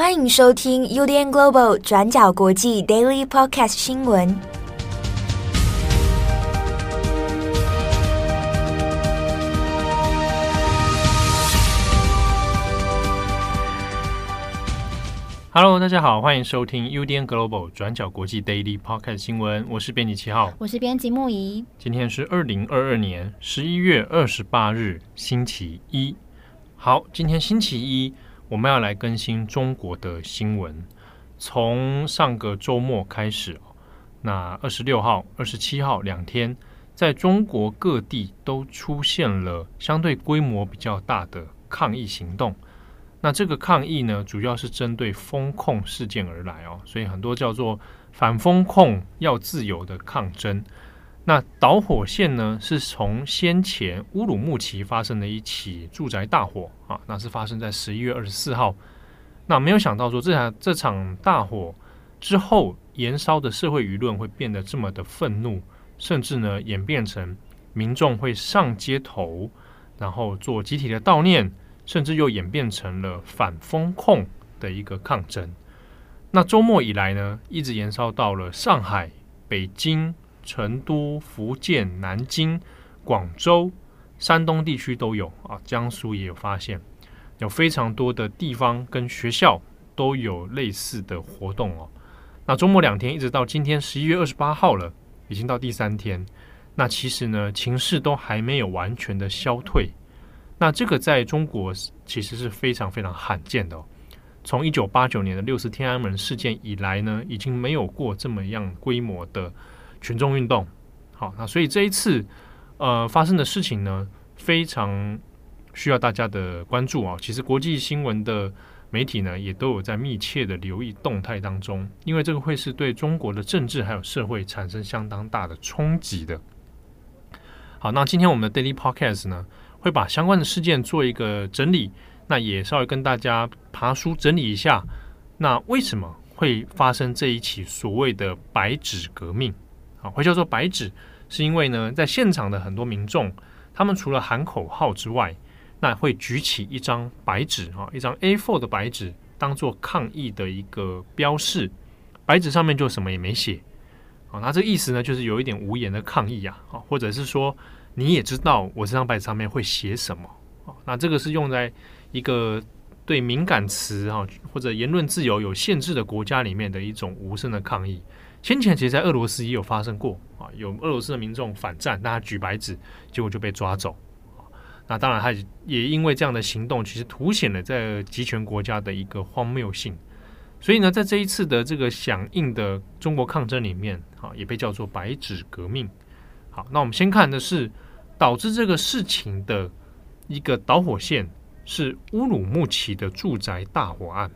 欢迎收听 UDN Global 转角国际 Daily Podcast 新闻。Hello，大家好，欢迎收听 UDN Global 转角国际 Daily Podcast 新闻。我是编辑七号，我是编辑木仪。今天是二零二二年十一月二十八日，星期一。好，今天星期一。我们要来更新中国的新闻。从上个周末开始，那二十六号、二十七号两天，在中国各地都出现了相对规模比较大的抗议行动。那这个抗议呢，主要是针对封控事件而来哦，所以很多叫做反封控要自由的抗争。那导火线呢，是从先前乌鲁木齐发生的一起住宅大火啊，那是发生在十一月二十四号。那没有想到说，这场这场大火之后燃烧的社会舆论会变得这么的愤怒，甚至呢演变成民众会上街头，然后做集体的悼念，甚至又演变成了反封控的一个抗争。那周末以来呢，一直延烧到了上海、北京。成都、福建、南京、广州、山东地区都有啊，江苏也有发现，有非常多的地方跟学校都有类似的活动哦。那周末两天，一直到今天十一月二十八号了，已经到第三天。那其实呢，情势都还没有完全的消退。那这个在中国其实是非常非常罕见的哦。从一九八九年的六四天安门事件以来呢，已经没有过这么样规模的。群众运动，好，那所以这一次呃发生的事情呢，非常需要大家的关注啊。其实国际新闻的媒体呢，也都有在密切的留意动态当中，因为这个会是对中国的政治还有社会产生相当大的冲击的。好，那今天我们的 Daily Podcast 呢，会把相关的事件做一个整理，那也稍微跟大家爬梳整理一下，那为什么会发生这一起所谓的白纸革命？啊，会叫做白纸，是因为呢，在现场的很多民众，他们除了喊口号之外，那会举起一张白纸啊，一张 A4 的白纸，当做抗议的一个标示。白纸上面就什么也没写，啊，那这意思呢，就是有一点无言的抗议啊，啊，或者是说你也知道我这张白纸上面会写什么啊，那这个是用在一个对敏感词啊或者言论自由有限制的国家里面的一种无声的抗议。先前其实，在俄罗斯也有发生过啊，有俄罗斯的民众反战，那他举白纸，结果就被抓走。那当然，他也因为这样的行动，其实凸显了在集权国家的一个荒谬性。所以呢，在这一次的这个响应的中国抗争里面，啊，也被叫做“白纸革命”。好，那我们先看的是导致这个事情的一个导火线，是乌鲁木齐的住宅大火案。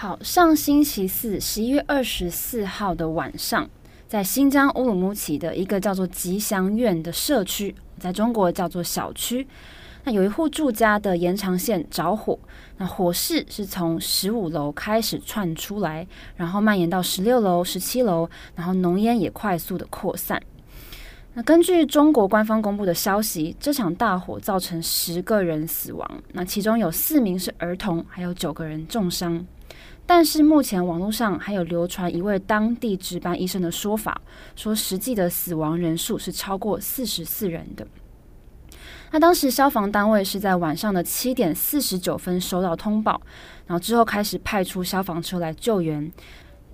好，上星期四，十一月二十四号的晚上，在新疆乌鲁木齐的一个叫做吉祥苑的社区，在中国叫做小区，那有一户住家的延长线着火，那火势是从十五楼开始窜出来，然后蔓延到十六楼、十七楼，然后浓烟也快速的扩散。那根据中国官方公布的消息，这场大火造成十个人死亡，那其中有四名是儿童，还有九个人重伤。但是目前网络上还有流传一位当地值班医生的说法，说实际的死亡人数是超过四十四人的。那当时消防单位是在晚上的七点四十九分收到通报，然后之后开始派出消防车来救援。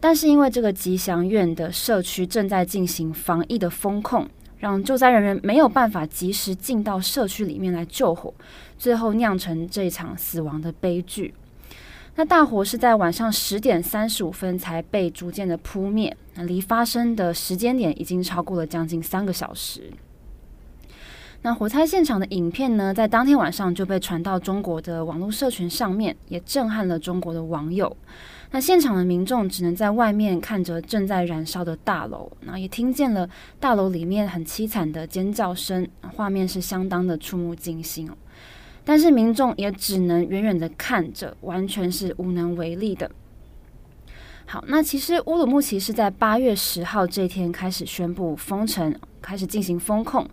但是因为这个吉祥苑的社区正在进行防疫的封控，让救灾人员没有办法及时进到社区里面来救火，最后酿成这场死亡的悲剧。那大火是在晚上十点三十五分才被逐渐的扑灭，那离发生的时间点已经超过了将近三个小时。那火灾现场的影片呢，在当天晚上就被传到中国的网络社群上面，也震撼了中国的网友。那现场的民众只能在外面看着正在燃烧的大楼，那也听见了大楼里面很凄惨的尖叫声，画面是相当的触目惊心。但是民众也只能远远的看着，完全是无能为力的。好，那其实乌鲁木齐是在八月十号这天开始宣布封城，开始进行封控，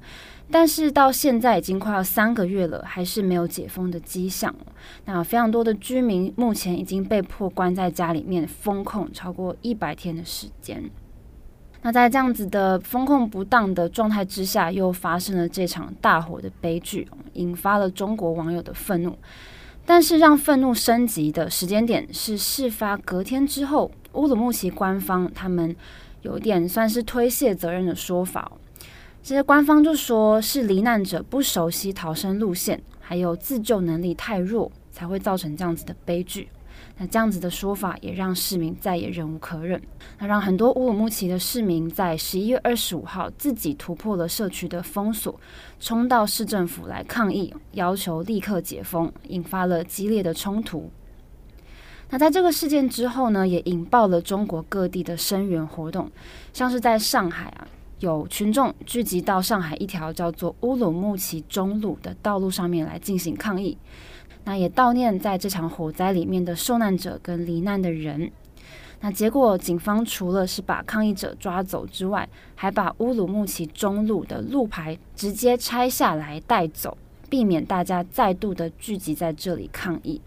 但是到现在已经快要三个月了，还是没有解封的迹象。那非常多的居民目前已经被迫关在家里面封控超过一百天的时间。那在这样子的风控不当的状态之下，又发生了这场大火的悲剧，引发了中国网友的愤怒。但是让愤怒升级的时间点是事发隔天之后。乌鲁木齐官方他们有点算是推卸责任的说法，这些官方就说是罹难者不熟悉逃生路线，还有自救能力太弱，才会造成这样子的悲剧。那这样子的说法也让市民再也忍无可忍，那让很多乌鲁木齐的市民在十一月二十五号自己突破了社区的封锁，冲到市政府来抗议，要求立刻解封，引发了激烈的冲突。那在这个事件之后呢，也引爆了中国各地的声援活动，像是在上海啊，有群众聚集到上海一条叫做乌鲁木齐中路的道路上面来进行抗议，那也悼念在这场火灾里面的受难者跟罹难的人。那结果，警方除了是把抗议者抓走之外，还把乌鲁木齐中路的路牌直接拆下来带走，避免大家再度的聚集在这里抗议。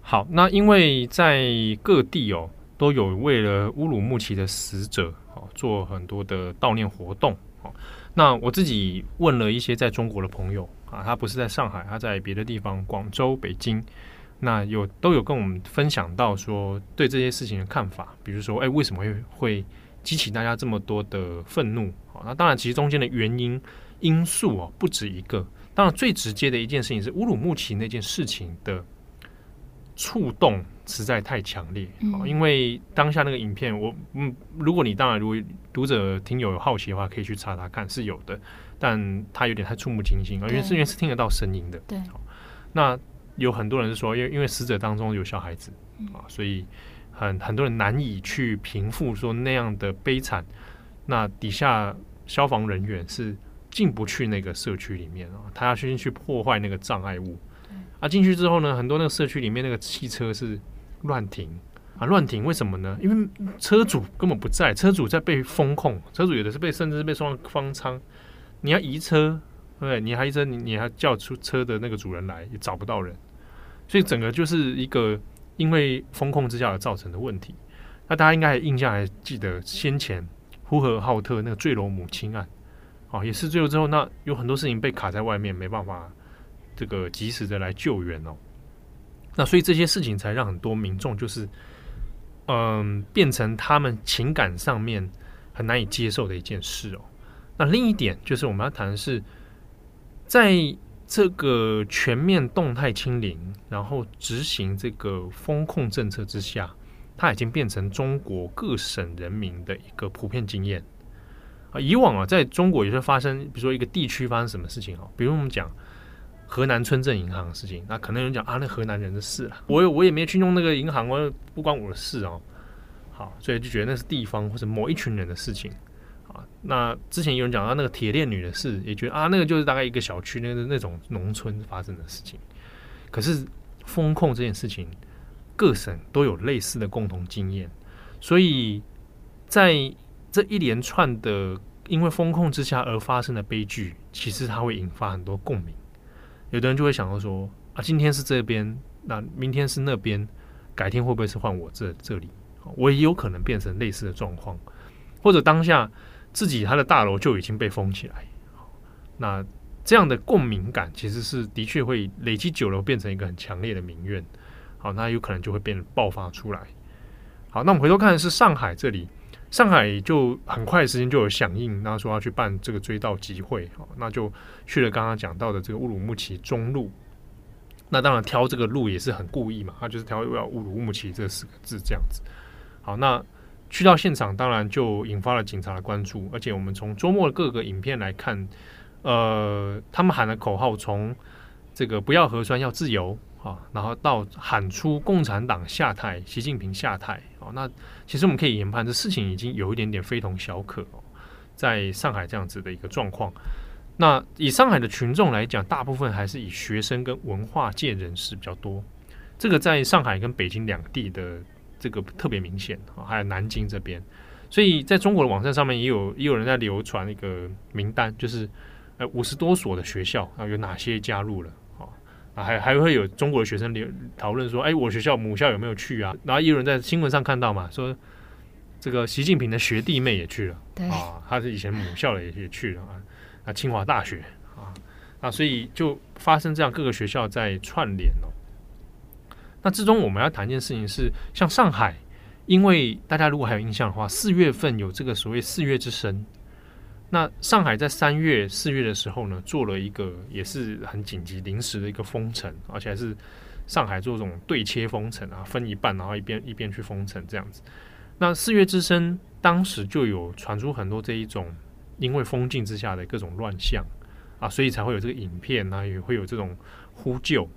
好，那因为在各地哦，都有为了乌鲁木齐的死者哦做很多的悼念活动哦。那我自己问了一些在中国的朋友啊，他不是在上海，他在别的地方，广州、北京，那有都有跟我们分享到说对这些事情的看法，比如说，哎，为什么会会激起大家这么多的愤怒？好，那当然，其实中间的原因因素哦不止一个。当然，最直接的一件事情是乌鲁木齐那件事情的。触动实在太强烈，嗯，因为当下那个影片，我嗯，如果你当然如果读者听友有好奇的话，可以去查查看，是有的，但它有点太触目惊心，而且是因为是听得到声音的。对，那有很多人是说，因为因为死者当中有小孩子啊，所以很很多人难以去平复说那样的悲惨。那底下消防人员是进不去那个社区里面啊，他要先去破坏那个障碍物。啊，进去之后呢，很多那个社区里面那个汽车是乱停啊，乱停，为什么呢？因为车主根本不在，车主在被封控，车主有的是被甚至是被送到方舱，你要移车，对不对？你还移车，你你还叫出车的那个主人来，也找不到人，所以整个就是一个因为封控之下而造成的问题。那大家应该印象还记得先前呼和浩特那个坠楼母亲案，啊，也是坠楼之后，那有很多事情被卡在外面，没办法。这个及时的来救援哦，那所以这些事情才让很多民众就是，嗯，变成他们情感上面很难以接受的一件事哦。那另一点就是我们要谈的是，在这个全面动态清零，然后执行这个风控政策之下，它已经变成中国各省人民的一个普遍经验啊。以往啊，在中国也是发生，比如说一个地区发生什么事情哦，比如我们讲。河南村镇银行的事情，那可能有人讲啊，那河南人的事啊，我我也没去弄那个银行，我不关我的事哦。好，所以就觉得那是地方或者某一群人的事情啊。那之前有人讲到那个铁链女的事，也觉得啊，那个就是大概一个小区那个那种农村发生的事情。可是风控这件事情，各省都有类似的共同经验，所以在这一连串的因为风控之下而发生的悲剧，其实它会引发很多共鸣。有的人就会想到说啊，今天是这边，那明天是那边，改天会不会是换我这这里？我也有可能变成类似的状况，或者当下自己他的大楼就已经被封起来。那这样的共鸣感其实是的确会累积久了，变成一个很强烈的民怨。好，那有可能就会变爆发出来。好，那我们回头看是上海这里。上海就很快时间就有响应，那说要去办这个追悼集会，好那就去了刚刚讲到的这个乌鲁木齐中路。那当然挑这个路也是很故意嘛，他就是挑要乌鲁木齐这四个字这样子。好，那去到现场，当然就引发了警察的关注，而且我们从周末的各个影片来看，呃，他们喊的口号从这个不要核酸要自由啊，然后到喊出共产党下台，习近平下台。那其实我们可以研判，这事情已经有一点点非同小可哦。在上海这样子的一个状况，那以上海的群众来讲，大部分还是以学生跟文化界人士比较多。这个在上海跟北京两地的这个特别明显啊，还有南京这边，所以在中国的网站上面也有也有人在流传一个名单，就是呃五十多所的学校啊，有哪些加入了啊，还还会有中国的学生讨论说，哎，我学校母校有没有去啊？然后也有人在新闻上看到嘛，说这个习近平的学弟妹也去了，对啊，他是以前母校的也也去了啊，啊，清华大学啊，啊，所以就发生这样各个学校在串联哦。那之中我们要谈一件事情是，像上海，因为大家如果还有印象的话，四月份有这个所谓“四月之声”。那上海在三月、四月的时候呢，做了一个也是很紧急、临时的一个封城，而且还是上海做这种对切封城啊，分一半，然后一边一边去封城这样子。那“四月之声”当时就有传出很多这一种因为封禁之下的各种乱象啊，所以才会有这个影片啊，也会有这种呼救。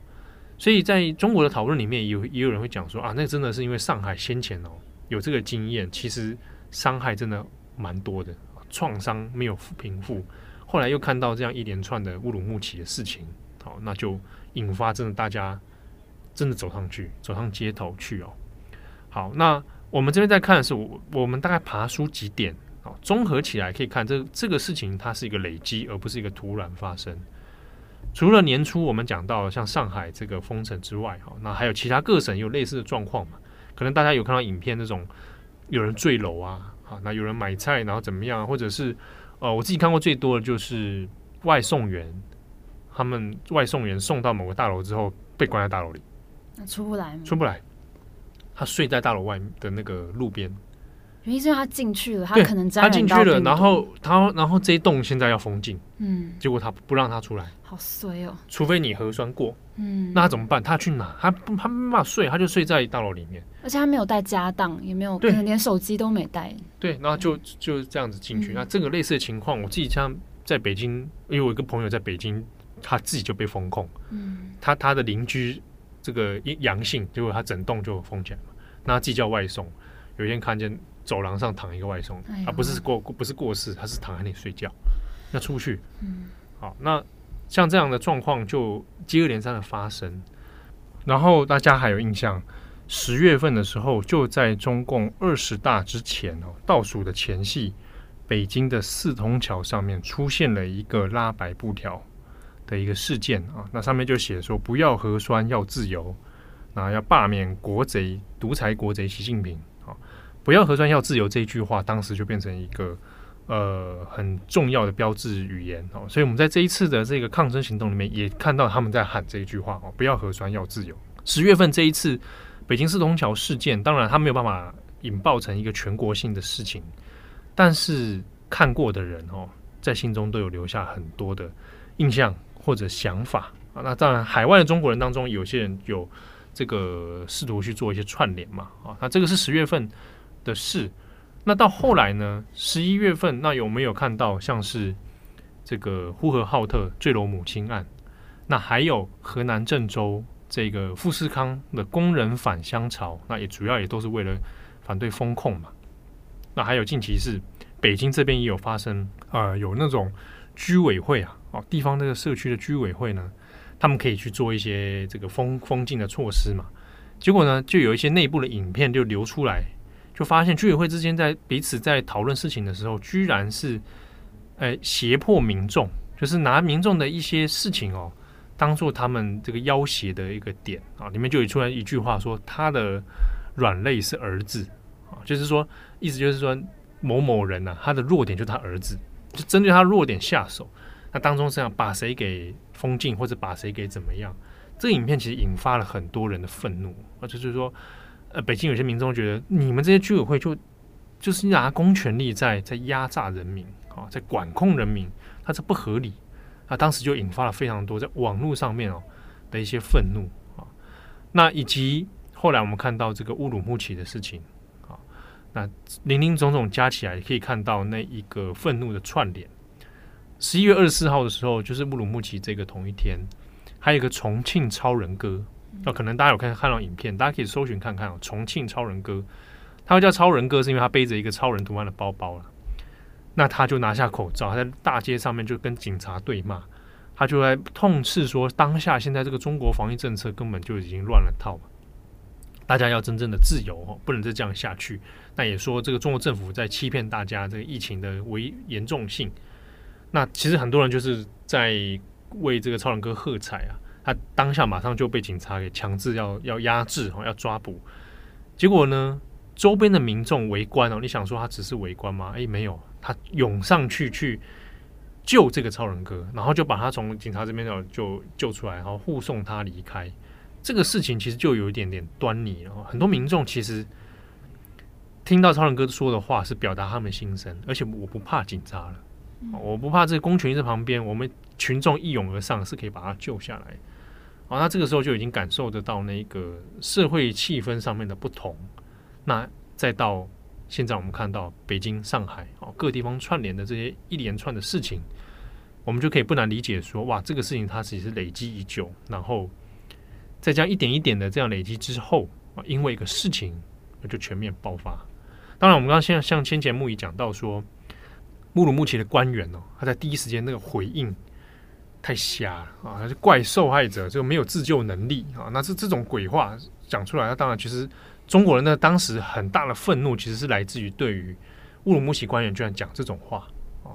所以在中国的讨论里面，有也有人会讲说啊，那真的是因为上海先前哦有这个经验，其实伤害真的蛮多的，创伤没有平复。后来又看到这样一连串的乌鲁木齐的事情，好，那就引发真的大家真的走上去，走上街头去哦。好，那我们这边在看的是我我们大概爬出几点啊，综合起来可以看这这个事情它是一个累积，而不是一个突然发生。除了年初我们讲到像上海这个封城之外，哈，那还有其他各省有类似的状况嘛？可能大家有看到影片那种有人坠楼啊，啊，那有人买菜然后怎么样，或者是呃，我自己看过最多的就是外送员，他们外送员送到某个大楼之后被关在大楼里，那出不来吗？出不来，他睡在大楼外的那个路边。原因是他进去了，他可能他进去了，然后他然后这一栋现在要封禁，嗯，结果他不让他出来，好衰哦。除非你核酸过，嗯，那他怎么办？他去哪？他他没办法睡，他就睡在大楼里面，而且他没有带家当，也没有，可能连手机都没带。对，然后就就这样子进去。那这个类似的情况，我自己像在北京，因为我一个朋友在北京，他自己就被封控，嗯，他他的邻居这个阳性，结果他整栋就封起来嘛。那他自己叫外送，有一天看见。走廊上躺一个外送，哎、啊，不是过不是过世，他是躺在那里睡觉。那出去，嗯，好，那像这样的状况就接二连三的发生。然后大家还有印象，十月份的时候，就在中共二十大之前哦，倒数的前夕，北京的四通桥上面出现了一个拉白布条的一个事件啊，那上面就写说不要核酸，要自由，那要罢免国贼、独裁国贼习近平啊。不要核酸要自由这一句话，当时就变成一个呃很重要的标志语言哦。所以我们在这一次的这个抗争行动里面，也看到他们在喊这一句话哦：不要核酸要自由。十月份这一次北京四通桥事件，当然它没有办法引爆成一个全国性的事情，但是看过的人哦，在心中都有留下很多的印象或者想法啊。那当然，海外的中国人当中，有些人有这个试图去做一些串联嘛啊。那这个是十月份。的事，那到后来呢？十一月份，那有没有看到像是这个呼和浩特坠楼母亲案？那还有河南郑州这个富士康的工人返乡潮，那也主要也都是为了反对封控嘛。那还有近期是北京这边也有发生，呃，有那种居委会啊，哦，地方这个社区的居委会呢，他们可以去做一些这个封封禁的措施嘛。结果呢，就有一些内部的影片就流出来。就发现居委会之间在彼此在讨论事情的时候，居然是，呃，胁迫民众，就是拿民众的一些事情哦，当做他们这个要挟的一个点啊。里面就有出来一句话说，他的软肋是儿子啊，就是说，意思就是说某某人呐、啊，他的弱点就是他儿子，就针对他弱点下手。那当中是要把谁给封禁，或者把谁给怎么样？这个影片其实引发了很多人的愤怒，啊，就是说。呃，北京有些民众觉得，你们这些居委会就就是拿公权力在在压榨人民啊，在管控人民，它是不合理。那当时就引发了非常多在网络上面哦的一些愤怒啊。那以及后来我们看到这个乌鲁木齐的事情啊，那林林总总加起来，可以看到那一个愤怒的串联。十一月二十四号的时候，就是乌鲁木齐这个同一天，还有一个重庆超人哥。那、哦、可能大家有看看到影片，大家可以搜寻看看哦。重庆超人哥，他会叫超人哥，是因为他背着一个超人图案的包包了。那他就拿下口罩，他在大街上面就跟警察对骂，他就在痛斥说，当下现在这个中国防疫政策根本就已经乱了套，大家要真正的自由哦，不能再这样下去。那也说这个中国政府在欺骗大家这个疫情的危严重性。那其实很多人就是在为这个超人哥喝彩啊，他当下马上就被警察给强制要要压制哦，要抓捕。结果呢，周边的民众围观哦，你想说他只是围观吗？诶，没有，他涌上去去。救这个超人哥，然后就把他从警察这边就就救出来，然后护送他离开。这个事情其实就有一点点端倪了。很多民众其实听到超人哥说的话，是表达他们心声，而且我不怕警察了，我不怕这个公权力在旁边，我们群众一涌而上是可以把他救下来。啊，他这个时候就已经感受得到那个社会气氛上面的不同。那再到现在，我们看到北京、上海啊各地方串联的这些一连串的事情。我们就可以不难理解说，哇，这个事情它其实是累积已久，然后在这样一点一点的这样累积之后啊，因为一个事情，那就全面爆发。当然，我们刚刚现在像先前木已讲到说，乌鲁木齐的官员哦，他在第一时间那个回应太瞎了啊，他是怪受害者，就没有自救能力啊，那是这种鬼话讲出来，那当然其实中国人呢当时很大的愤怒，其实是来自于对于乌鲁木齐官员居然讲这种话啊。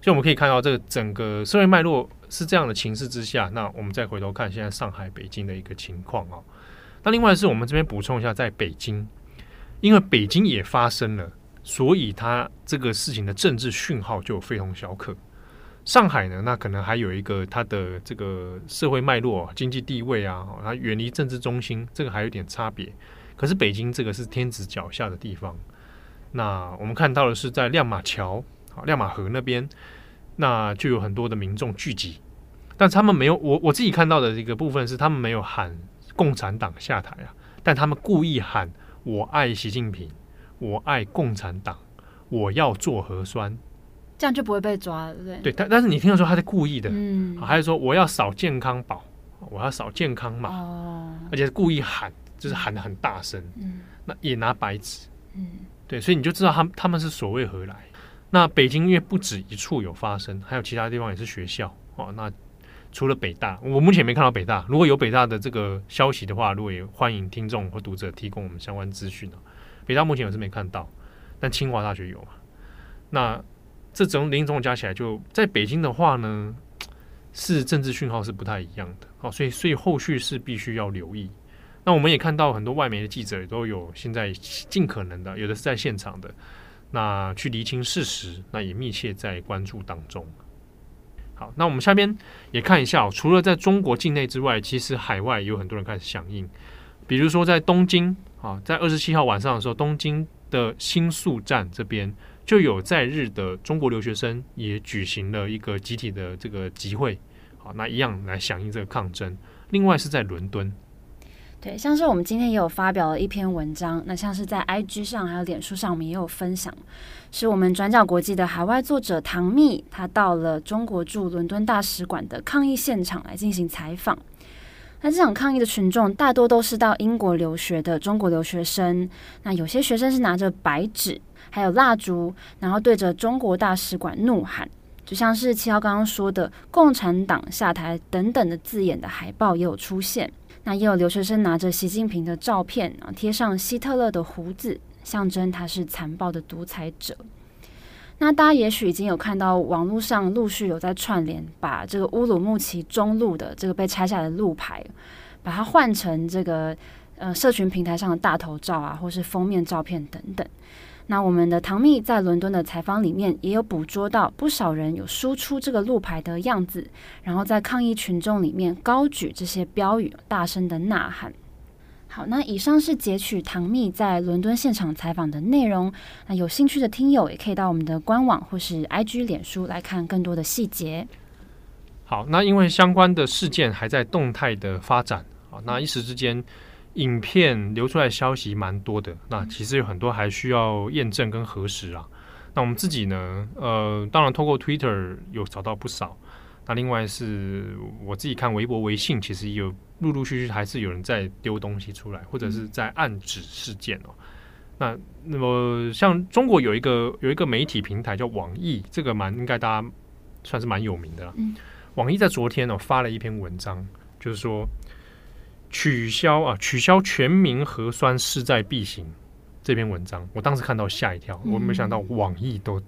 所以我们可以看到，这个整个社会脉络是这样的情势之下，那我们再回头看现在上海、北京的一个情况啊。那另外是我们这边补充一下，在北京，因为北京也发生了，所以它这个事情的政治讯号就非同小可。上海呢，那可能还有一个它的这个社会脉络、经济地位啊，它远离政治中心，这个还有点差别。可是北京这个是天子脚下的地方，那我们看到的是在亮马桥。亮马河那边，那就有很多的民众聚集，但他们没有我我自己看到的一个部分是，他们没有喊共产党下台啊，但他们故意喊“我爱习近平，我爱共产党，我要做核酸”，这样就不会被抓，对不对？对，但但是你听到说他是故意的，嗯，还是说我要扫健康宝，我要扫健康码，哦，而且是故意喊，就是喊的很大声，嗯，那也拿白纸，嗯，对，所以你就知道他们他们是所谓何来。那北京因为不止一处有发生，还有其他地方也是学校哦。那除了北大，我目前没看到北大。如果有北大的这个消息的话，如果也欢迎听众或读者提供我们相关资讯啊。北大目前我是没看到，但清华大学有。那这种零种加起来，就在北京的话呢，是政治讯号是不太一样的哦。所以，所以后续是必须要留意。那我们也看到很多外媒的记者也都有现在尽可能的，有的是在现场的。那去厘清事实，那也密切在关注当中。好，那我们下边也看一下，除了在中国境内之外，其实海外有很多人开始响应。比如说在东京啊，在二十七号晚上的时候，东京的新宿站这边就有在日的中国留学生也举行了一个集体的这个集会，好，那一样来响应这个抗争。另外是在伦敦。对，像是我们今天也有发表了一篇文章，那像是在 IG 上还有脸书上，我们也有分享，是我们转角国际的海外作者唐蜜，他到了中国驻伦敦大使馆的抗议现场来进行采访。那这场抗议的群众大多都是到英国留学的中国留学生，那有些学生是拿着白纸，还有蜡烛，然后对着中国大使馆怒喊，就像是七号刚刚说的“共产党下台”等等的字眼的海报也有出现。那也有留学生拿着习近平的照片啊，贴上希特勒的胡子，象征他是残暴的独裁者。那大家也许已经有看到网络上陆续有在串联，把这个乌鲁木齐中路的这个被拆下来的路牌，把它换成这个呃社群平台上的大头照啊，或是封面照片等等。那我们的唐蜜在伦敦的采访里面也有捕捉到不少人有输出这个路牌的样子，然后在抗议群众里面高举这些标语，大声的呐喊。好，那以上是截取唐蜜在伦敦现场采访的内容。那有兴趣的听友也可以到我们的官网或是 IG 脸书来看更多的细节。好，那因为相关的事件还在动态的发展，好，那一时之间。影片流出来消息蛮多的，那其实有很多还需要验证跟核实啊。那我们自己呢，呃，当然通过 Twitter 有找到不少。那另外是我自己看微博、微信，其实有陆陆续续还是有人在丢东西出来，或者是在暗指事件哦。那那么像中国有一个有一个媒体平台叫网易，这个蛮应该大家算是蛮有名的了。网易在昨天呢、哦、发了一篇文章，就是说取消啊，取消全民核酸势在必行。这篇文章我当时看到吓一跳，我没想到网易都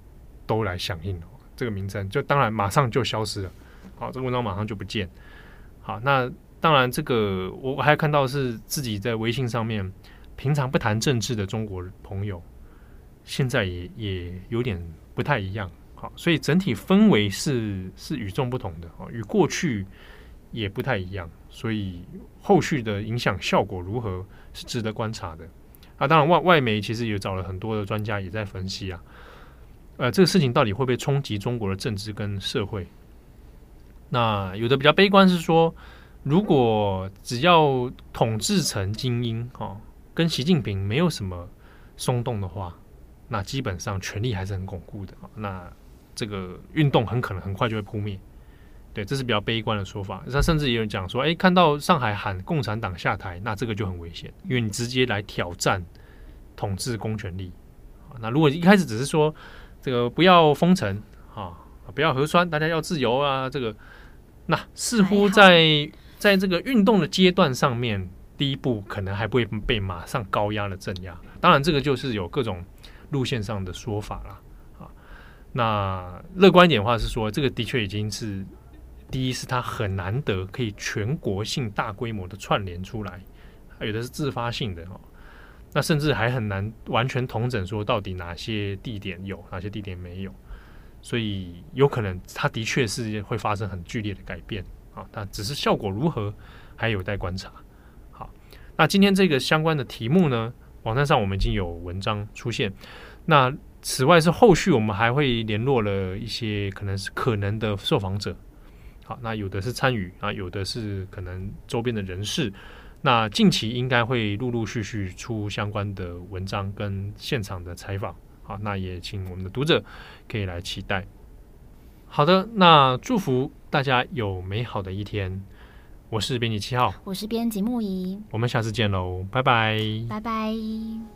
都来响应了这个名称，就当然马上就消失了。好，这个文章马上就不见。好，那当然这个我还看到是自己在微信上面平常不谈政治的中国朋友，现在也也有点不太一样。好，所以整体氛围是是与众不同的啊，与过去也不太一样。所以后续的影响效果如何是值得观察的。啊，当然外外媒其实也找了很多的专家也在分析啊，呃，这个事情到底会不会冲击中国的政治跟社会？那有的比较悲观是说，如果只要统治层精英哦，跟习近平没有什么松动的话，那基本上权力还是很巩固的。那这个运动很可能很快就会扑灭。对，这是比较悲观的说法。他甚至也有人讲说，哎，看到上海喊共产党下台，那这个就很危险，因为你直接来挑战统治公权力。那如果一开始只是说这个不要封城啊，不要核酸，大家要自由啊，这个那似乎在在这个运动的阶段上面，第一步可能还不会被马上高压的镇压。当然，这个就是有各种路线上的说法了啊。那乐观一点的话是说，这个的确已经是。第一是它很难得可以全国性大规模的串联出来，还有的是自发性的哦，那甚至还很难完全统整说到底哪些地点有，哪些地点没有，所以有可能它的确是会发生很剧烈的改变啊，但只是效果如何还有待观察。好，那今天这个相关的题目呢，网站上我们已经有文章出现，那此外是后续我们还会联络了一些可能是可能的受访者。好，那有的是参与啊，有的是可能周边的人士。那近期应该会陆陆续续出相关的文章跟现场的采访。好，那也请我们的读者可以来期待。好的，那祝福大家有美好的一天。我是编辑七号，我是编辑木仪，我们下次见喽，拜拜，拜拜。